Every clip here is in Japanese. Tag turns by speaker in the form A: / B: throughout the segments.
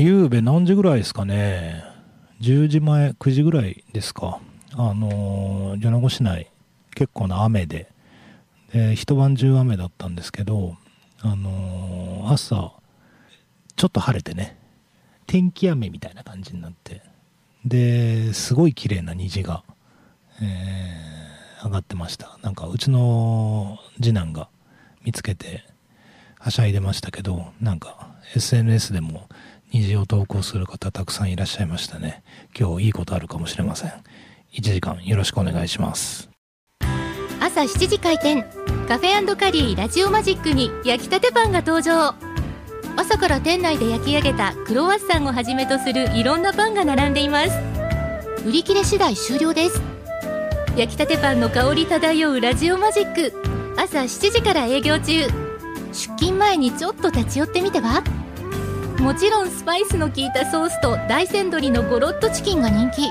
A: 夕べ何時ぐらいですかね。10時前、9時ぐらいですか。あの、米子市内、結構な雨で、で、一晩中雨だったんですけど、あの、朝、ちょっと晴れてね、天気雨みたいな感じになって、で、すごい綺麗な虹が、えー、上がってました。なんか、うちの次男が見つけて、はしゃいでましたけど、なんか、SNS でも虹を投稿する方たくさんいらっしゃいましたね。今日いいことあるかもしれません。1時間よろしくお願いします。
B: 朝7時開店、カフェカリーラジオマジックに焼きたてパンが登場。朝から店内で焼き上げたクロワッサンをはじめとするいろんなパンが並んでいます。売り切れ次第終了です。焼きたてパンの香り漂うラジオマジック。朝7時から営業中。出勤前にちょっと立ち寄ってみては？もちろんスパイスの効いたソースと大山鶏のゴロッとチキンが人気。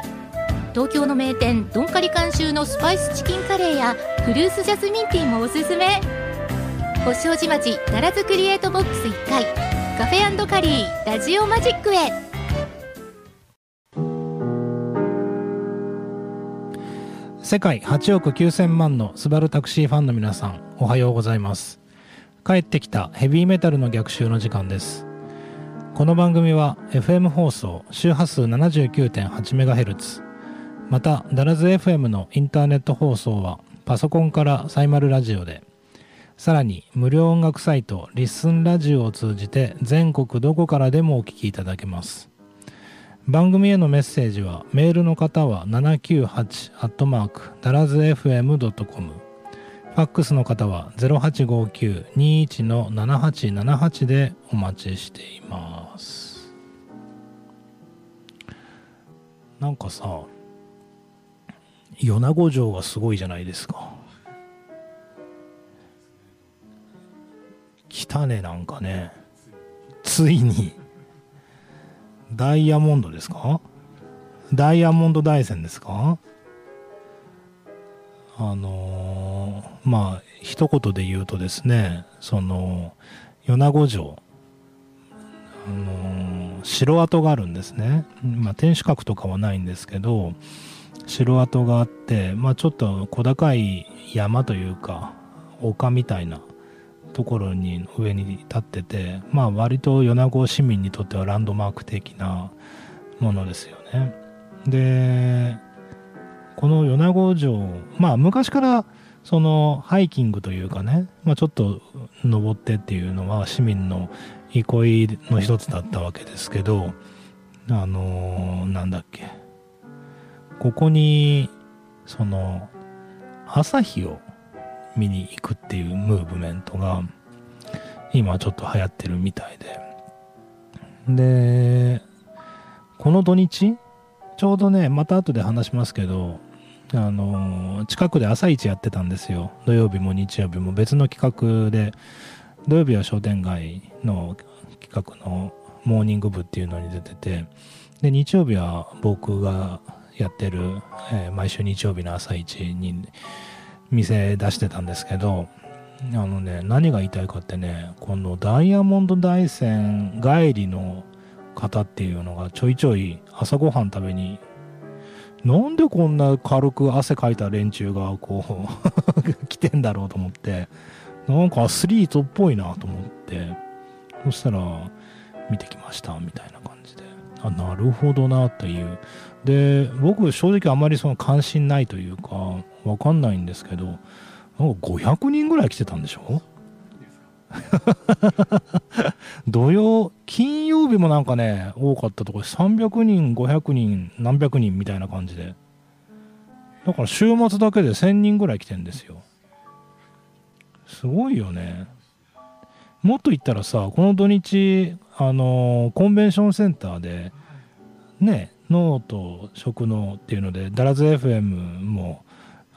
B: 東京の名店ドンカリ監修のスパイスチキンカレーやフルーツジャスミンティーもおすすめ。星王子町奈良津クリエイトボックス1階カフェカリーラジオマジックへ。
A: 世界8億9000万のスバルタクシーファンの皆さんおはようございます。帰ってきたヘビーメタルの逆襲の時間です。この番組は FM 放送周波数 79.8MHz またダラズ FM のインターネット放送はパソコンからサイマルラジオで。さらに無料音楽サイトリッスンラジオを通じて全国どこからでもお聴きいただけます。番組へのメッセージはメールの方は798ダラズ FM.com ファックスの方は0859-21-7878でお待ちしています。なんかさ、米子城がすごいじゃないですか。来たね、なんかね。ついに。ダイヤモンドですか？ダイヤモンド大山ですか？あのー、まあ一言で言うとですねその米子城あの、城跡があるんですね、まあ、天守閣とかはないんですけど城跡があって、まあ、ちょっと小高い山というか丘みたいなところに上に立ってて、まあ、割と米子市民にとってはランドマーク的なものですよね。でこの米子城まあ昔からそのハイキングというかね、まあ、ちょっと登ってっていうのは市民の憩いの一つだったわけですけどあのー、なんだっけ。ここにその朝日を見に行くっていうムーブメントが今ちょっと流行ってるみたいで。でこの土日ちょうどねまた後で話しますけどあの近くで朝市やってたんですよ。土曜日も日曜日も別の企画で土曜日は商店街の企画のモーニング部っていうのに出ててで日曜日は僕がやってる、えー、毎週日曜日の朝市に店出してたんですけどあのね何が言いたいかってねこのダイヤモンド大山帰りの方っていうのがちょいちょい朝ごはん食べになんでこんな軽く汗かいた連中がこう 来てんだろうと思って、なんかアスリートっぽいなと思って、そしたら見てきましたみたいな感じで、あ、なるほどなっていう。で、僕正直あまりその関心ないというか、わかんないんですけど、なんか500人ぐらい来てたんでしょ？土曜、金曜日もなんかね、多かったところ300人、500人、何百人みたいな感じで。だから週末だけで1000人ぐらい来てんですよ。すごいよね。もっと言ったらさ、この土日、あのー、コンベンションセンターで、ね、脳と食脳っていうので、ダラズ FM も、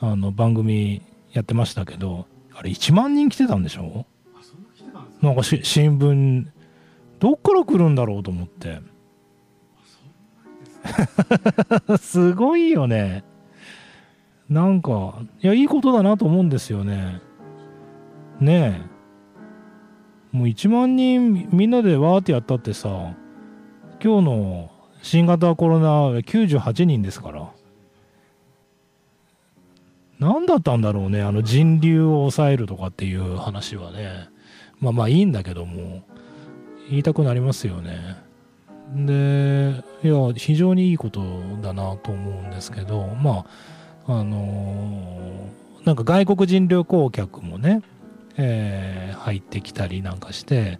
A: あの、番組やってましたけど、あれ1万人来てたんでしょ？なんかし新聞どっから来るんだろうと思って。すごいよね。なんかいやいいことだなと思うんですよね。ねえ。もう1万人みんなでわーってやったってさ今日の新型コロナ98人ですから。何だったんだろうねあの人流を抑えるとかっていう話はね。まあまあいいんだけども言いたくなりますよね。でいや非常にいいことだなと思うんですけどまああのー、なんか外国人旅行客もね、えー、入ってきたりなんかして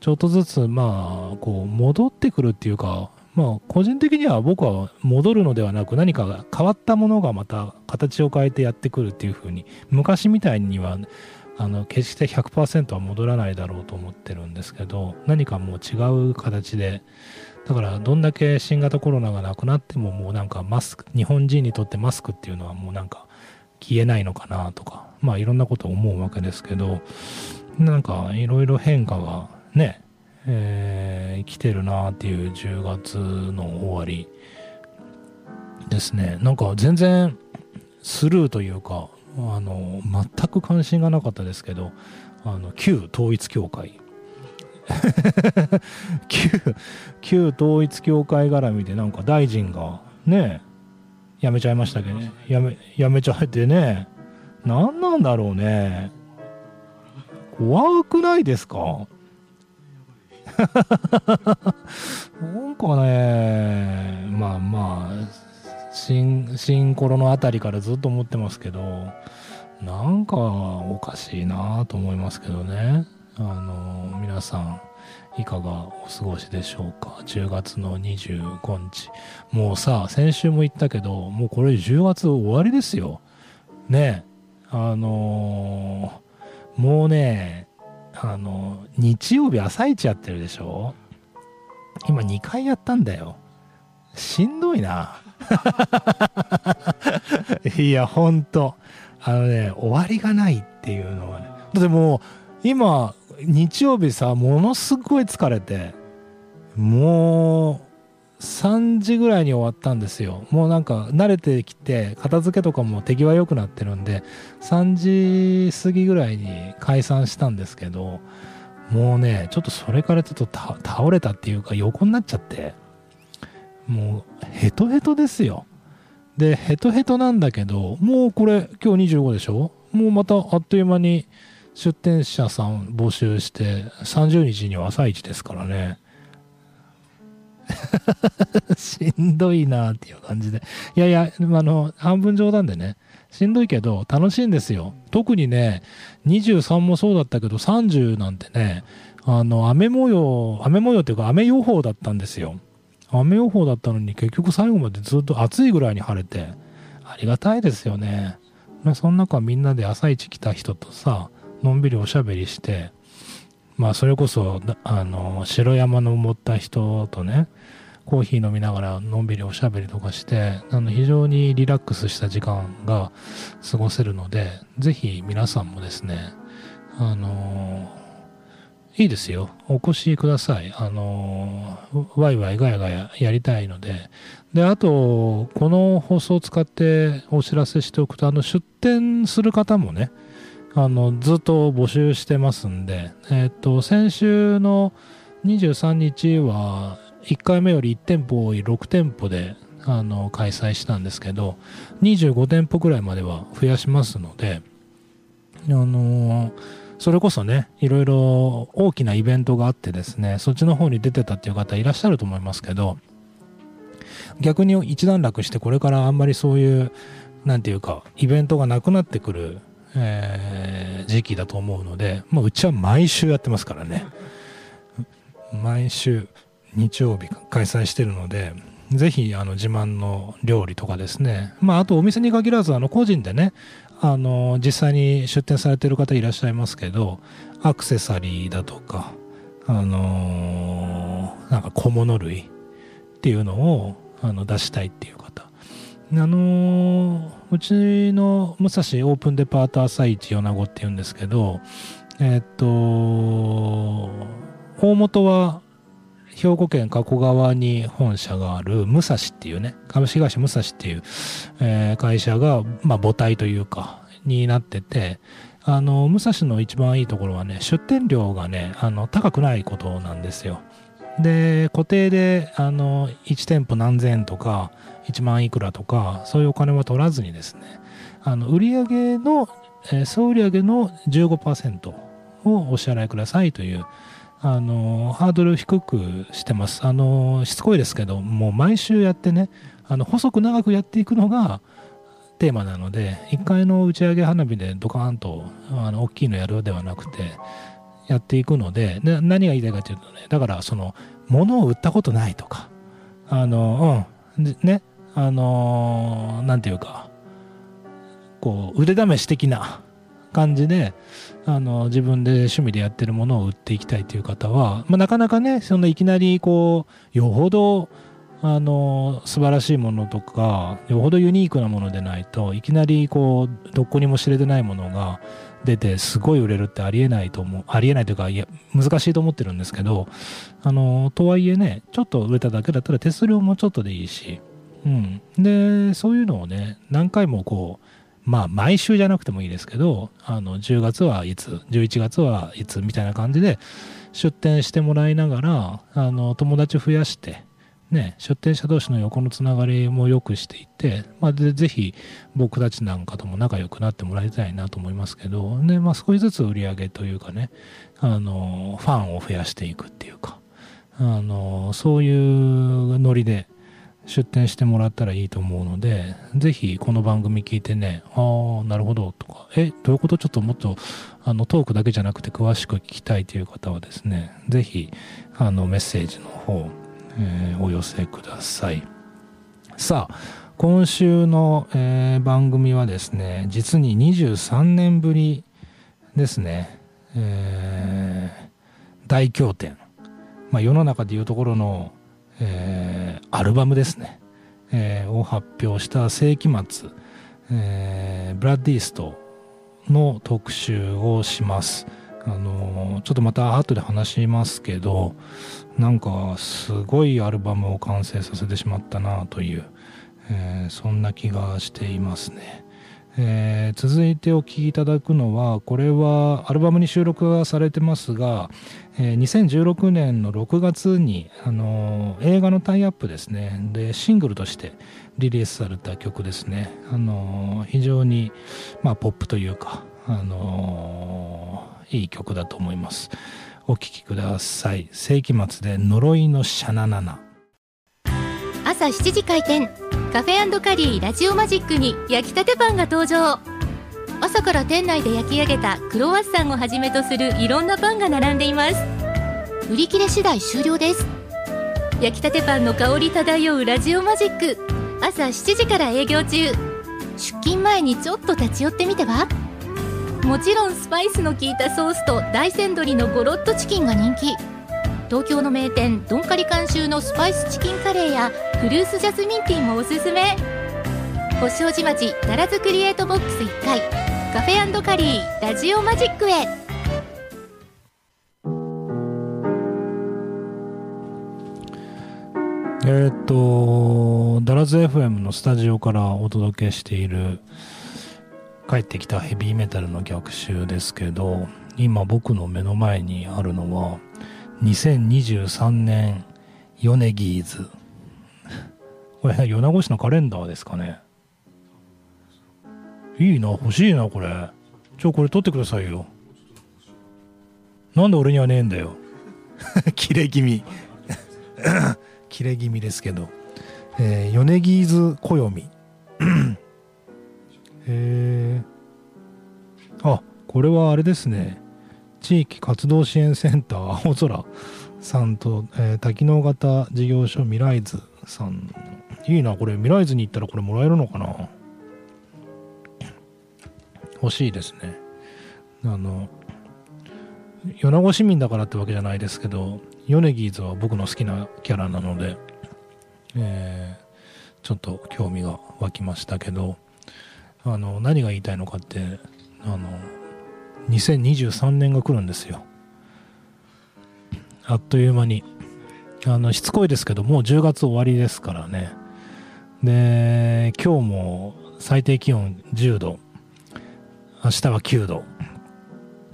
A: ちょっとずつまあこう戻ってくるっていうかまあ個人的には僕は戻るのではなく何か変わったものがまた形を変えてやってくるっていうふうに昔みたいにはあの決して100%は戻らないだろうと思ってるんですけど何かもう違う形でだからどんだけ新型コロナがなくなってももうなんかマスク日本人にとってマスクっていうのはもうなんか消えないのかなとかまあいろんなことを思うわけですけどなんかいろいろ変化がねえー、来てるなっていう10月の終わりですね。なんか全然スルーというかあの全く関心がなかったですけどあの旧統一教会。旧旧統一教会絡みでなんか大臣がね辞めちゃいましたけどね辞め辞めちゃってね何なんだろうね。怖くないですか？なんかね新新コロのあたりからずっと思ってますけどなんかおかしいなと思いますけどね。あの皆さんいかがお過ごしでしょうか？10月の25日。もうさ先週も言ったけどもうこれ10月終わりですよ。ね。あのー、もうねあの日曜日朝一やってるでしょ？今2回やったんだよ。しんどいな。いや、ほんと。あのね、終わりがないっていうのはね。だってもう、今、日曜日さ、ものすごい疲れて、もう、3時ぐらいに終わったんですよ。もうなんか慣れてきて、片付けとかも手際良くなってるんで、3時過ぎぐらいに解散したんですけど、もうね、ちょっとそれからちょっと倒れたっていうか横になっちゃって、もうヘトヘトですよ。で、ヘトヘトなんだけど、もうこれ今日25でしょ？もうまたあっという間に出店者さん募集して30日には朝一ですからね。しんどいなっていう感じで。いやいや、あの、半分冗談でね、しんどいけど楽しいんですよ。特にね、23もそうだったけど30なんてね、あの、雨模様、雨模様っていうか雨予報だったんですよ。雨予報だったのに結局最後までずっと暑いぐらいに晴れてありがたいですよね。まその中みんなで朝一来た人とさのんびりおしゃべりしてまあそれこそあの白山の登った人とねコーヒー飲みながらのんびりおしゃべりとかしてあの非常にリラックスした時間が過ごせるのでぜひ皆さんもですねあのいいですよ。お越しください。あの、ワイワイガヤガヤやりたいので。で、あと、この放送を使ってお知らせしておくと、あの、出店する方もね、あの、ずっと募集してますんで、えっ、と、先週の23日は、1回目より1店舗多い6店舗で、あの、開催したんですけど、25店舗くらいまでは増やしますので、あのーそれこそね、いろいろ大きなイベントがあってですね、そっちの方に出てたっていう方いらっしゃると思いますけど、逆に一段落してこれからあんまりそういう、なんていうか、イベントがなくなってくる、えー、時期だと思うので、まあ、うちは毎週やってますからね。毎週日曜日開催してるので、ぜひあの自慢の料理とかですね、まあ、あとお店に限らずあの個人でねあの実際に出店されてる方いらっしゃいますけどアクセサリーだとかあのなんか小物類っていうのをあの出したいっていう方。あのうちの武蔵オープンデパート朝市米子っていうんですけどえっと大元は兵庫県加古川に本社がある武蔵っていうね、株式会社武蔵っていう、えー、会社が、まあ母体というか、になってて、あの、武蔵の一番いいところはね、出店料がね、あの、高くないことなんですよ。で固定であの1店舗何千円とか1万いくらとかそういうお金は取らずにですねあの売上の、えー、総売上の15%をお支払いくださいというあのハードル低くしてます。あのしつこいですけどもう毎週やってねあの細く長くやっていくのがテーマなので1回の打ち上げ花火でドカーンとあの大きいのやるではなくてやっていくので何が言いたいかというとねだからその物を売ったことないとかあのうんねあのなんていうかこう腕試し的な感じであの自分で趣味でやってるものを売っていきたいという方は、まあ、なかなかねそのいきなりこうよほどあの素晴らしいものとかよほどユニークなものでないといきなりこうどこにも知れてないものが出てすごい売れるってありえないと思うありえないというかいや難しいと思ってるんですけどあのとはいえねちょっと売れただけだったら手数料もちょっとでいいし、うん、でそういうのをね何回もこうまあ毎週じゃなくてもいいですけどあの10月はいつ11月はいつみたいな感じで出店してもらいながらあの友達増やしてね、出店者同士の横のつながりも良くしていって、まあ、でぜひ僕たちなんかとも仲良くなってもらいたいなと思いますけど、でまあ、少しずつ売り上げというかねあのファンを増やしていくっていうかあのそういうノリで出店してもらったらいいと思うのでぜひこの番組聞いてねああなるほどとかえどういうこと？ちょっともっとあのトークだけじゃなくて詳しく聞きたいという方はですねぜひあのメッセージの方えー、お寄せください。さあ今週の、えー、番組はですね実に23年ぶりですね、えー、大経典、まあ、世の中でいうところの、えー、アルバムですね、えー、を発表した世紀末、えー、ブラッディーストの特集をします。あのちょっとまた後で話しますけどなんかすごいアルバムを完成させてしまったなという、えー、そんな気がしていますね、えー、続いてお聴きいただくのはこれはアルバムに収録がされてますが、えー、2016年の6月に、あの映画のタイアップですね。でシングルとしてリリースされた曲ですね、あの非常に、まあ、ポップというか、あのいい曲だと思います。お聴きください。世紀末で呪いのシャナナナ。
B: 朝7時開店。カフェカリーラジオマジックに焼きたてパンが登場。朝から店内で焼き上げたクロワッサンをはじめとするいろんなパンが並んでいます。売り切れ次第終了です。焼きたてパンの香り漂うラジオマジック。朝7時から営業中。出勤前にちょっと立ち寄ってみては？もちろんスパイスの効いたソースと大山鶏のゴロッとチキンが人気。東京の名店ドンカリ監修のスパイスチキンカレーやフルーツジャスミンティーもおすすめ。星王子町奈良津クリエイトボックス1階。カフェカリーラジオマジックへ
A: えっとダラズ FM のスタジオからお届けしている帰ってきたヘビーメタルの逆襲ですけど今僕の目の前にあるのは2023年ヨネギーズこれ米子市のカレンダーですかねいいな欲しいなこれ。ちょこれ取ってくださいよ。なんで俺にはねえんだよ。切れ気味。切れ気味ですけど、えー、米ギーズ暦。へえあこれはあれですね。地域活動支援センター青空さんと、えー、多機能型事業所ミライズさん。いいなこれ。ミライズに行ったらこれもらえるのかな欲しいですね。あの米子市民だからってわけじゃないですけどヨネギーズは僕の好きなキャラなので、えー、ちょっと興味が湧きましたけどあの何が言いたいのかってあの2023年が来るんですよ。あっという間に。あのしつこいですけどもう10月終わりですからね。で今日も最低気温10度。明日は9度。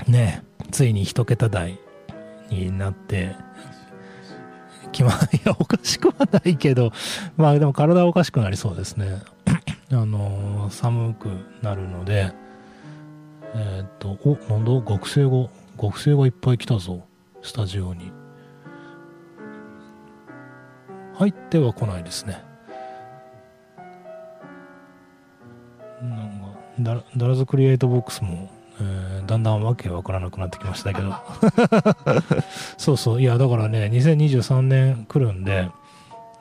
A: ねついに1桁台になって気まいやおかしくはないけどまあでも体はおかしくなりそうですね。あのー寒くなるのでえーっとおなんだ？学生が学生がいっぱい来たぞ。スタジオに。入っては来ないですね。ダラズクリエイトボックスも、えーだんだんわけわからなくなってきましたけど。そうそう。いやだからね2023年来るんで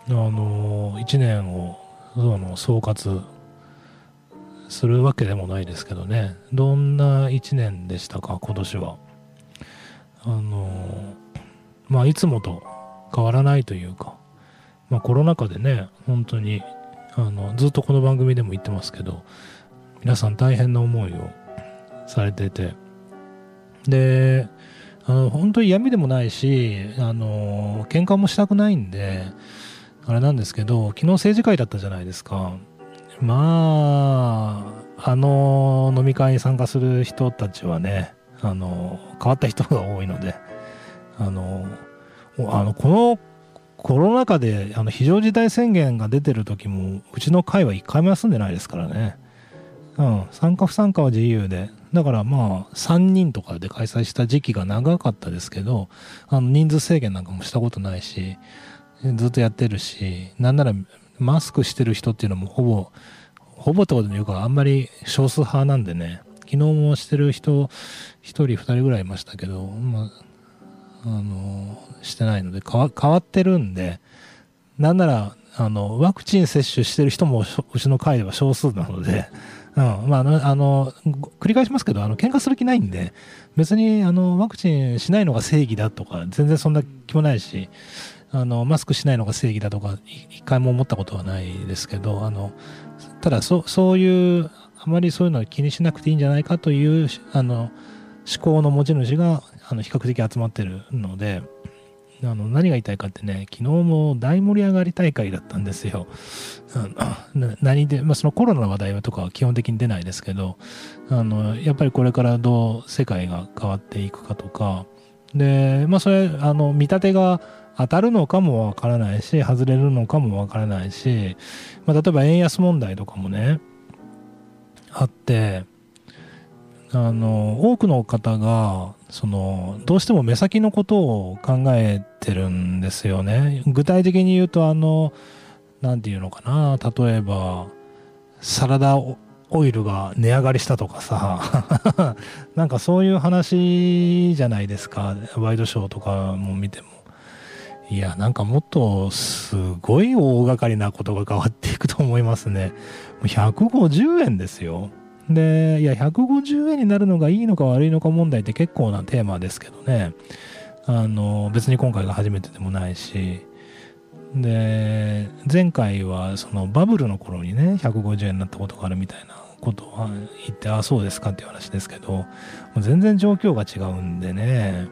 A: あのー、1年をその総括するわけでもないですけどね。どんな1年でしたか今年は。あのーまあいつもと変わらないというか。まあコロナ禍でね本当にあのずっとこの番組でも言ってますけど皆さん大変な思いをされてて。であの本当に闇でもないしあの喧嘩もしたくないんであれなんですけど昨日政治会だったじゃないですか。まああの飲み会に参加する人たちはねあの変わった人が多いのであのあのこのコロナ禍であの非常事態宣言が出てる時もうちの会は一回も休んでないですからね。うん。参加不参加は自由で。だからまあ3人とかで開催した時期が長かったですけどあの人数制限なんかもしたことないしずっとやってるしなんならマスクしてる人っていうのもほぼほぼってことで言うかあんまり少数派なんでね昨日もしてる人1人2人ぐらいいましたけど、まあ、あのしてないので変わってるんでなんならあのワクチン接種してる人もうちの会では少数なので、うん。まああの、繰り返しますけどあの喧嘩する気ないんで別にあのワクチンしないのが正義だとか全然そんな気もないしあのマスクしないのが正義だとか一回も思ったことはないですけどあのただそそういうあまりそういうのは気にしなくていいんじゃないかというあの思考の持ち主があの比較的集まってるのであの何が言いたいかってね昨日も大盛り上がり大会だったんですよ。あの何で、まあ、そのコロナの話題とかは基本的に出ないですけどあのやっぱりこれからどう世界が変わっていくかとかでまあそれあの見立てが当たるのかもわからないし外れるのかもわからないし、まあ、例えば円安問題とかもねあってあの多くの方がそのどうしても目先のことを考えてるんですよね。具体的に言うとあの何て言うのかな。例えばサラダオイルが値上がりしたとかさ。なんかそういう話じゃないですか。ワイドショーとかも見ても。いやなんかもっとすごい大掛かりなことが変わっていくと思いますね。150円ですよ。でいや150円になるのがいいのか悪いのか問題って結構なテーマですけどね。あの別に今回が初めてでもないしで前回はそのバブルの頃にね150円になったことがあるみたいなことを言ってああそうですかっていう話ですけど全然状況が違うんでね。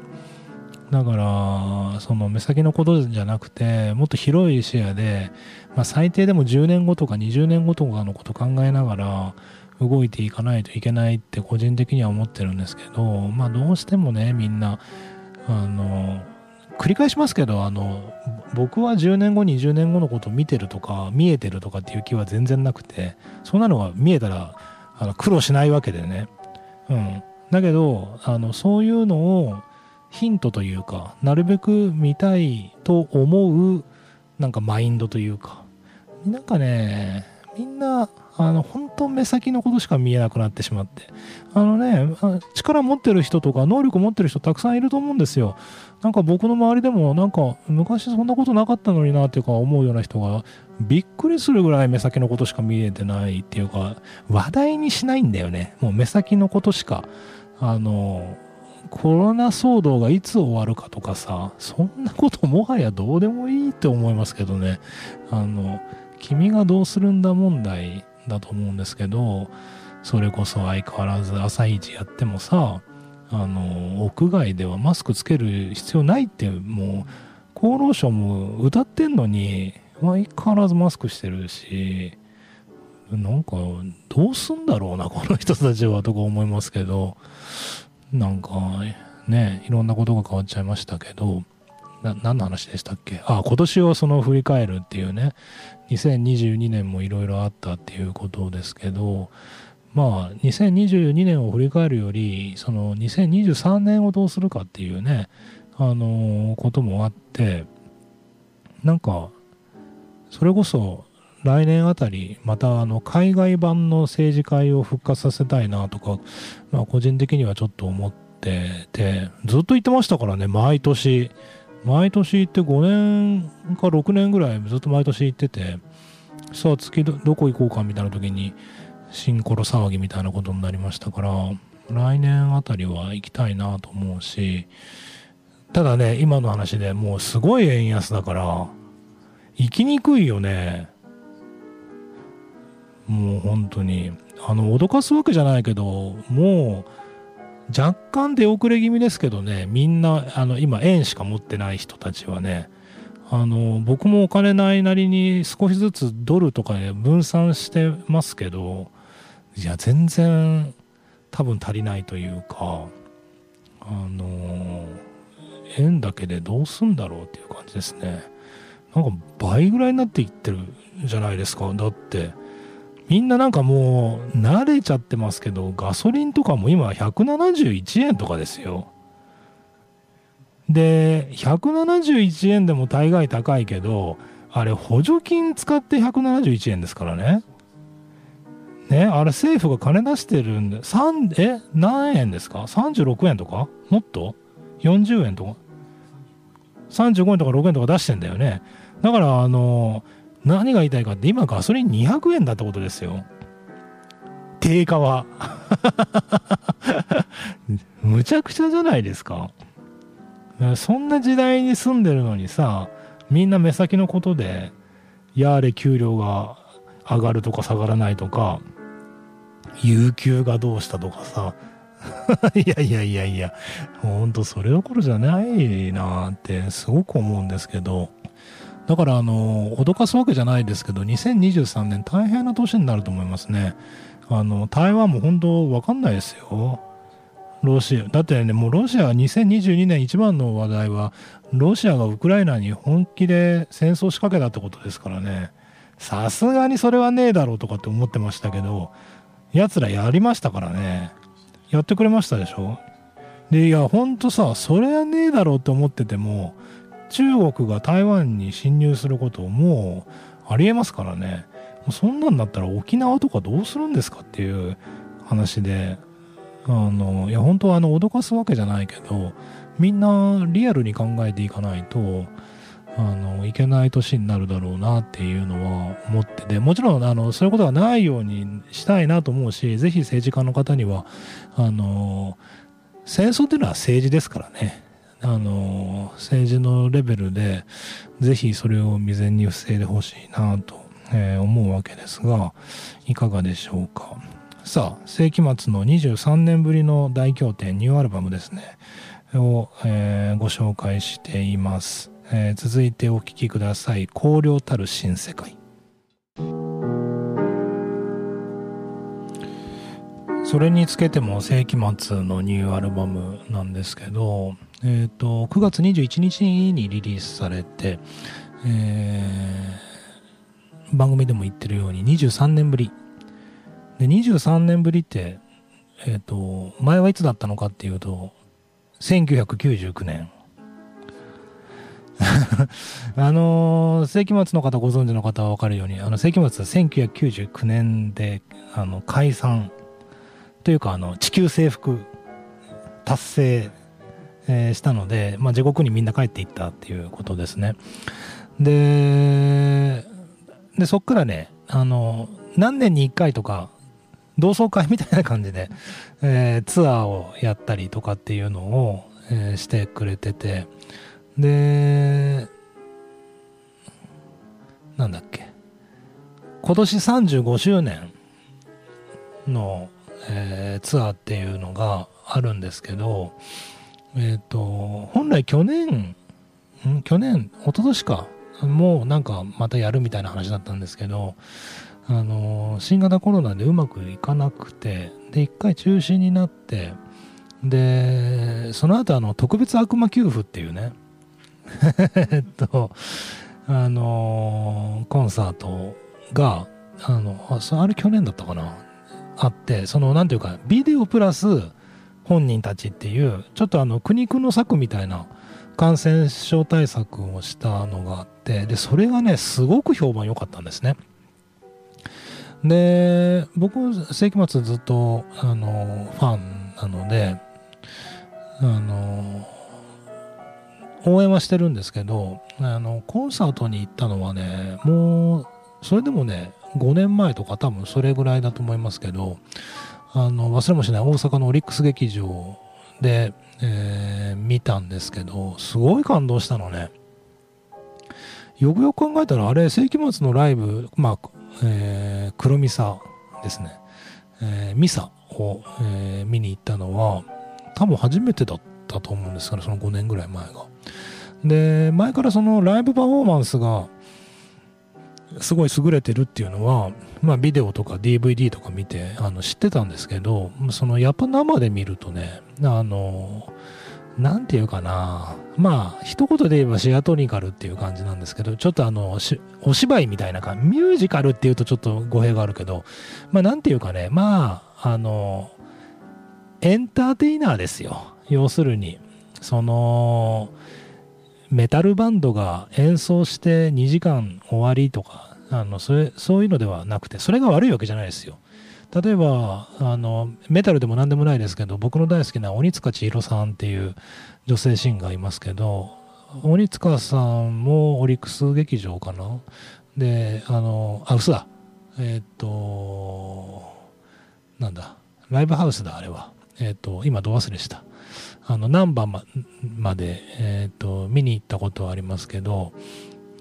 A: だからその目先のことじゃなくてもっと広い視野で、まあ、最低でも10年後とか20年後とかのこと考えながら動いていかないといけないって個人的には思ってるんですけどまあどうしてもねみんなあの繰り返しますけどあの僕は10年後20年後のことを見てるとか見えてるとかっていう気は全然なくてそんなのが見えたらあの苦労しないわけでね。うん。だけどあのそういうのをヒントというかなるべく見たいと思うなんかマインドというか。なんかねみんなあの本当目先のことしか見えなくなってしまって。あのね力持ってる人とか能力持ってる人たくさんいると思うんですよ。なんか僕の周りでもなんか昔そんなことなかったのになっていうか思うような人がびっくりするぐらい目先のことしか見えてないっていうか話題にしないんだよね。もう目先のことしか。あのコロナ騒動がいつ終わるかとかさそんなこともはやどうでもいいって思いますけどね。あの君がどうするんだ問題だと思うんですけどそれこそ相変わらず朝一やってもさあの屋外ではマスクつける必要ないってもう厚労省も歌ってんのに相変わらずマスクしてるしなんかどうすんだろうなこの人たちはとか思いますけどなんかねいろんなことが変わっちゃいましたけどな何の話でしたっけ？あ今年をその振り返るっていうね。2022年もいろいろあったっていうことですけどまあ2022年を振り返るよりその2023年をどうするかっていうねあのこともあってなんかそれこそ来年あたりまたあの海外版の政治会を復活させたいなとか、まあ、個人的にはちょっと思っててずっと言ってましたからね毎年。毎年行って5年か6年ぐらいずっと毎年行っててさあ次どこ行こうかみたいな時に新コロ騒ぎみたいなことになりましたから来年あたりは行きたいなと思うしただね今の話でもうすごい円安だから行きにくいよね。もう本当に。あの脅かすわけじゃないけどもう若干出遅れ気味ですけどねみんなあの今円しか持ってない人たちはねあの僕もお金ないなりに少しずつドルとかで分散してますけどいや全然多分足りないというかあの円だけでどうすんだろうっていう感じですね。なんか倍ぐらいになっていってるじゃないですか。だってみんななんかもう慣れちゃってますけどガソリンとかも今171円とかですよ。で171円でも大概高いけどあれ補助金使って171円ですからね。ねあれ政府が金出してるんで3え何円ですか？36円とか？もっと？40円とか？35円とか6円とか出してんだよね。だからあの何が言いたいかって今ガソリン200円だってことですよ。定価は。むちゃくちゃじゃないですか。そんな時代に住んでるのにさみんな目先のことでやれ給料が上がるとか下がらないとか有給がどうしたとかさ。いやいやいやいやほんとそれどころじゃないなってすごく思うんですけど。だからあの脅かすわけじゃないですけど2023年大変な年になると思いますね。あの台湾も本当わかんないですよ。ロシアだってねもうロシアは2022年一番の話題はロシアがウクライナに本気で戦争仕掛けたってことですからね。さすがにそれはねえだろうとかって思ってましたけどやつらやりましたからね。やってくれましたでしょ。でいやほんとさそれはねえだろうって思ってても中国が台湾に侵入することもありえますからね。そんなんだったら沖縄とかどうするんですかっていう話で。あのいや本当はあの脅かすわけじゃないけどみんなリアルに考えていかないとあのいけない年になるだろうなっていうのは思ってて。もちろんあのそういうことがないようにしたいなと思うしぜひ政治家の方にはあの戦争っていうのは政治ですからね。あの政治のレベルでぜひそれを未然に防いでほしいなと、えー、思うわけですがいかがでしょうか。さあ世紀末の23年ぶりの大経典ニューアルバムですね。を、えー、ご紹介しています、えー、続いてお聴きください「荒涼たる新世界」それにつけても世紀末のニューアルバムなんですけどえーと、9月21日にリリースされて、えー、番組でも言ってるように23年ぶり。で23年ぶりって、えーと、前はいつだったのかっていうと1999年。あのー、世紀末の方ご存知の方は分かるようにあの世紀末は1999年であの解散というかあの地球征服達成えー、したので、まあ、地獄にみんな帰っていったっていうことですね。で、でそっからね、あの、何年に1回とか、同窓会みたいな感じで、えー、ツアーをやったりとかっていうのを、えー、してくれてて、で、なんだっけ、今年35周年の、えー、ツアーっていうのがあるんですけど、えっ、ー、と、本来去年、ん？去年、一昨年か、もうなんかまたやるみたいな話だったんですけど、あの、新型コロナでうまくいかなくて、で、一回中止になって、で、その後あの、特別悪魔給付っていうね、えっと、あのコンサートが、あの、あれ去年だったかなあって、その、なんていうか、ビデオプラス本人たちっていう、ちょっとあの、苦肉の策みたいな感染症対策をしたのがあって、で、それがね、すごく評判良かったんですね。で、僕、世紀末ずっと、あの、ファンなので、あの、応援はしてるんですけど、あの、コンサートに行ったのはね、もう、それでもね、5年前とか多分それぐらいだと思いますけど、あの、忘れもしない大阪のオリックス劇場で、えー見たんですけど、すごい感動したのね。よくよく考えたら、あれ、世紀末のライブ、まあ、えー黒ミサですね。えーミサを、えー見に行ったのは、多分初めてだったと思うんですから、その5年ぐらい前が。で、前からそのライブパフォーマンスが、すごい優れてるっていうのは、まあビデオとか DVD とか見てあの知ってたんですけど、そのやっぱ生で見るとね、あの、なんていうかな、まあ一言で言えばシアトニカルっていう感じなんですけど、ちょっとあの、お芝居みたいな感じ、ミュージカルっていうとちょっと語弊があるけど、まあなんていうかね、まあ、あの、エンターテイナーですよ。要するに、その、メタルバンドが演奏して2時間終わりとか、あのそれそういうのではなくて、それが悪いわけじゃないですよ。例えば、あの、メタルでも何でもないですけど、僕の大好きな鬼塚千尋さんっていう女性シンガーいますけど、鬼塚さんもオリックス劇場かな？で、あの、あ、嘘だ。えーっと、なんだ、ライブハウスだ、あれは。えーっと、今、ど忘れした。あの、何番ままで、えっ、と、見に行ったことはありますけど、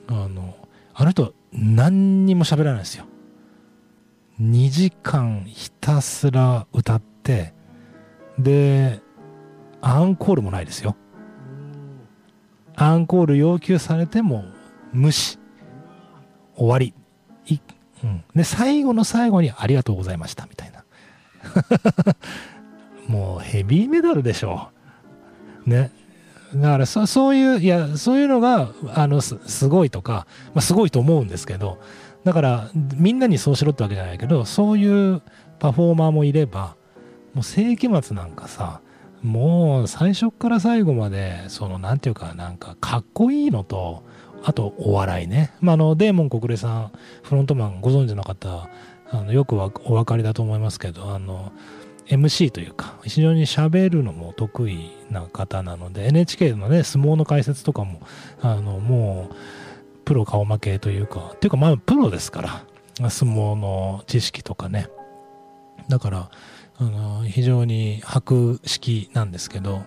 A: あの、あの人、何にも喋らないですよ。2時間ひたすら歌って、で、アンコールもないですよ。アンコール要求されても無視。終わり。いうん、で、最後の最後にありがとうございました、みたいな。もうヘビーメタルでしょ。ね。だからそそういう、いや、そういうのが、あの、すごいとか、まあ、すごいと思うんですけど、だから、みんなにそうしろってわけじゃないけど、そういうパフォーマーもいれば、もう世紀末なんかさ、もう最初から最後まで、その、なんていうか、なんか、かっこいいのと、あと、お笑いね。まあ、あの、デーモン国連さん、フロントマンご存知の方、あのよくお分かりだと思いますけど、あの、MC というか、非常に喋るのも得意な方なので、NHK のね、相撲の解説とかも、あの、もう、プロ顔負けというか、っていうか、まあ、プロですから、相撲の知識とかね。だから、あの、非常に博識なんですけど、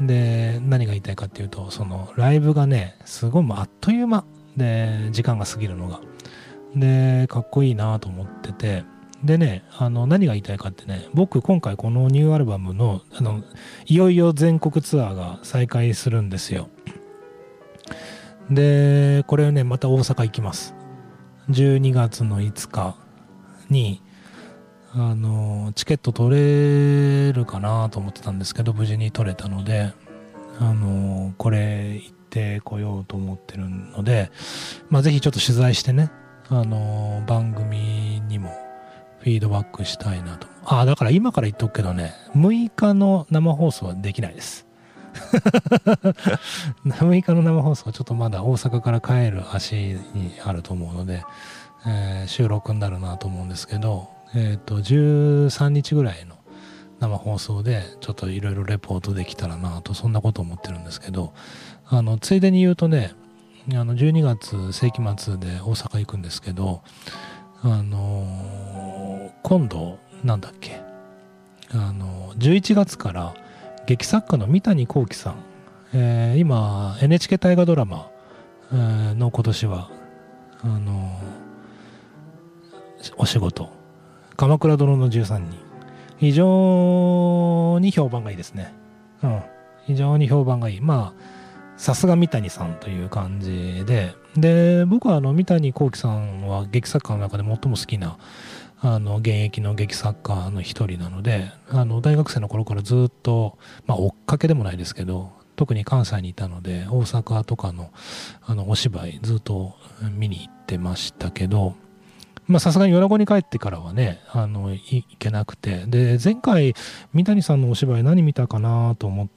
A: で、何が言いたいかっていうと、その、ライブがね、すごいもうあっという間で、時間が過ぎるのが。で、かっこいいなと思ってて、でね、あの、何が言いたいかってね、僕今回このニューアルバムの、あの、いよいよ全国ツアーが再開するんですよ。で、これね、また大阪行きます。12月の5日に、あの、チケット取れるかなと思ってたんですけど、無事に取れたので、あの、これ行ってこようと思ってるので、まあ、ぜひちょっと取材してね、あの、番組にもフィードバックしたいなと。ああ、だから今から言っとくけどね、6日の生放送はできないです。6日の生放送はちょっとまだ大阪から帰る足にあると思うので、えー収録になるなと思うんですけど、えっ、と、13日ぐらいの生放送でちょっといろいろレポートできたらなと、そんなこと思ってるんですけど、あの、ついでに言うとね、あの、12月世紀末で大阪行くんですけど、あのー今度、なんだっけ、あの11月から劇作家の三谷幸喜さん、えー今、NHK 大河ドラマ、の今年は、あのお仕事、鎌倉殿の13人、非常に評判がいいですね。うん。非常に評判がいい。まあ、さすが三谷さんという感じで、で、僕はあの、三谷幸喜さんは劇作家の中で最も好きな、あの、現役の劇作家の一人なので、あの、大学生の頃からずっと、まあ、追っかけでもないですけど、特に関西にいたので大阪とかのあのお芝居ずっと見に行ってましたけどさすがに米子に帰ってからはねあの行けなくてで前回三谷さんのお芝居何見たかなと思っ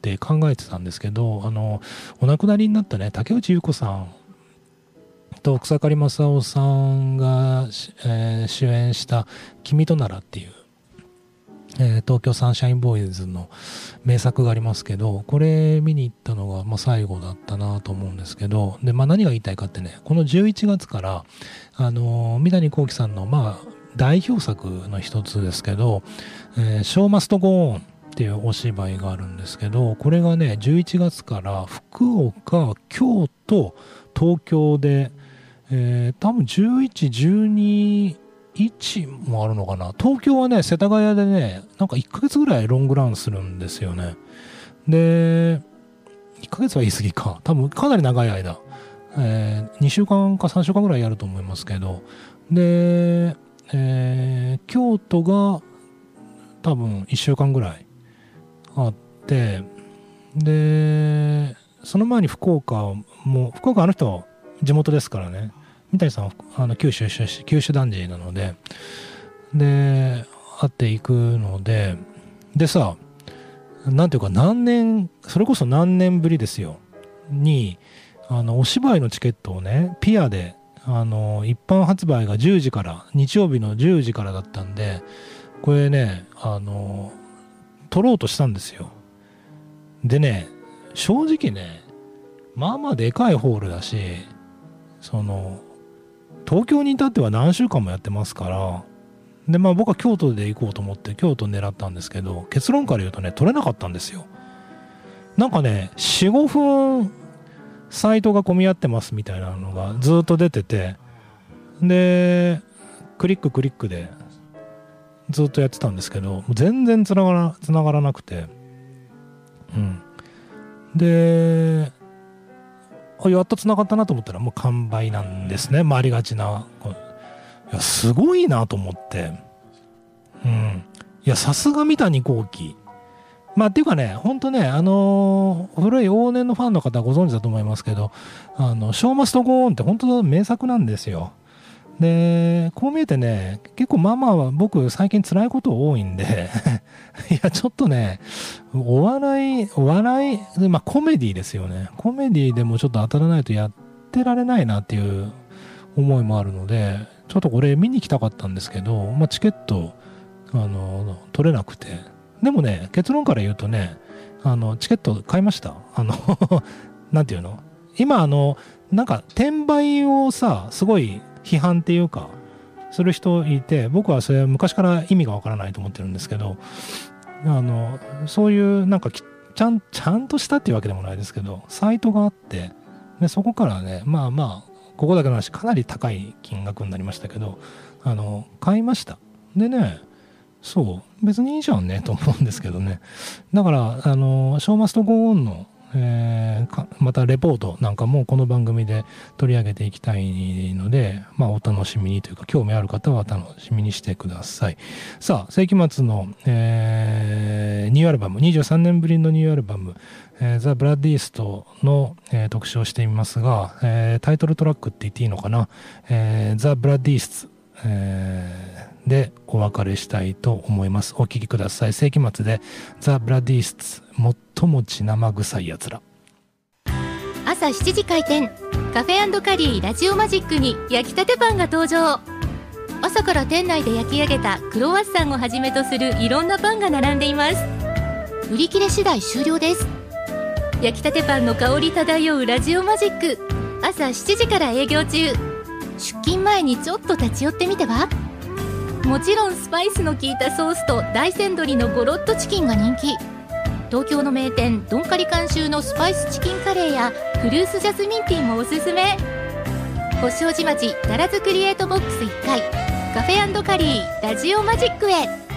A: て考えてたんですけどあのお亡くなりになったね竹内優子さんと草刈正雄さんが、えー、主演した「君となら」っていうえー、東京サンシャインボーイズの名作がありますけど、これ見に行ったのが、まあ、最後だったなと思うんですけど、で、まあ、何が言いたいかってね、この11月から、あのー、三谷幸喜さんの、まあ、代表作の一つですけど、えー、ショーマストゴーンっていうお芝居があるんですけど、これがね、11月から福岡、京都、東京で、えー、多分11、12、1もあるのかな。東京はね世田谷でねなんか1ヶ月ぐらいロングランするんですよね。で1ヶ月は言い過ぎか。多分かなり長い間、えー、2週間か3週間ぐらいやると思いますけど。で、えー、京都が多分1週間ぐらいあってでその前に福岡も福岡あの人地元ですからね。三谷さんあの九州出身九州男児なのでで会っていくのででさなんていうか何年それこそ何年ぶりですよ。にあのお芝居のチケットをねピアであの一般発売が10時から日曜日の10時からだったんでこれねあの取ろうとしたんですよ。でね正直ねまあまあでかいホールだしその東京に至っては何週間もやってますからでまあ僕は京都で行こうと思って京都狙ったんですけど結論から言うとね取れなかったんですよ。なんかね45分サイトが混み合ってますみたいなのがずっと出ててでクリッククリックでずっとやってたんですけど全然つながらつながらなくて。うん。でやっと繋がったなと思ったらもう完売なんですね。ありがちないやすごいなと思って。うん。いやさすが三谷幸喜。まあっていうかねほんとねあのー、古い往年のファンの方ご存知だと思いますけどあの「ショーマストゴーン」って本当名作なんですよ。で、こう見えてね、結構ママは僕最近辛いこと多いんで いや、ちょっとね、お笑い、お笑い、まあコメディですよね。コメディでもちょっと当たらないとやってられないなっていう思いもあるので、ちょっとこれ見に行きたかったんですけど、まあチケット、あの、取れなくて。でもね、結論から言うとね、あの、チケット買いました。あの なんていうの？今あの、なんか転売をさ、すごい批判っていうかする人いて僕はそれは昔から意味がわからないと思ってるんですけどあのそういうなんかちゃんちゃんとしたっていうわけでもないですけどサイトがあってでそこからねまあまあここだけの話かなり高い金額になりましたけどあの買いました。でねそう別にいいじゃんねと思うんですけどね。だからあのショーマストゴーンのえー、またレポートなんかもこの番組で取り上げていきたいので、まあ、お楽しみにというか興味ある方は楽しみにしてください。さあ世紀末の、えー、ニューアルバム23年ぶりのニューアルバム「えー、ザ・ブラディーストの」えー、特集をしてみますが、えー、タイトルトラックって言っていいのかな「えー、ザ・ブラディースト」えー、でお別れしたいと思います。お聴きください。世紀末でザ・ブラディースツ最も血生臭いやつら。
B: 朝7時開店。カフェカリーラジオマジックに焼きたてパンが登場。朝から店内で焼き上げたクロワッサンをはじめとするいろんなパンが並んでいます。売り切れ次第終了です。焼きたてパンの香り漂うラジオマジック。朝7時から営業中。出勤前にちょっと立ち寄ってみては？もちろんスパイスの効いたソースと大山鶏のゴロッとチキンが人気。東京の名店ドンカリ監修のスパイスチキンカレーやフルースジャスミンティーもおすすめ。保証寺町奈良津クリエイトボックス1階。カフェカリーラジオマジックへ。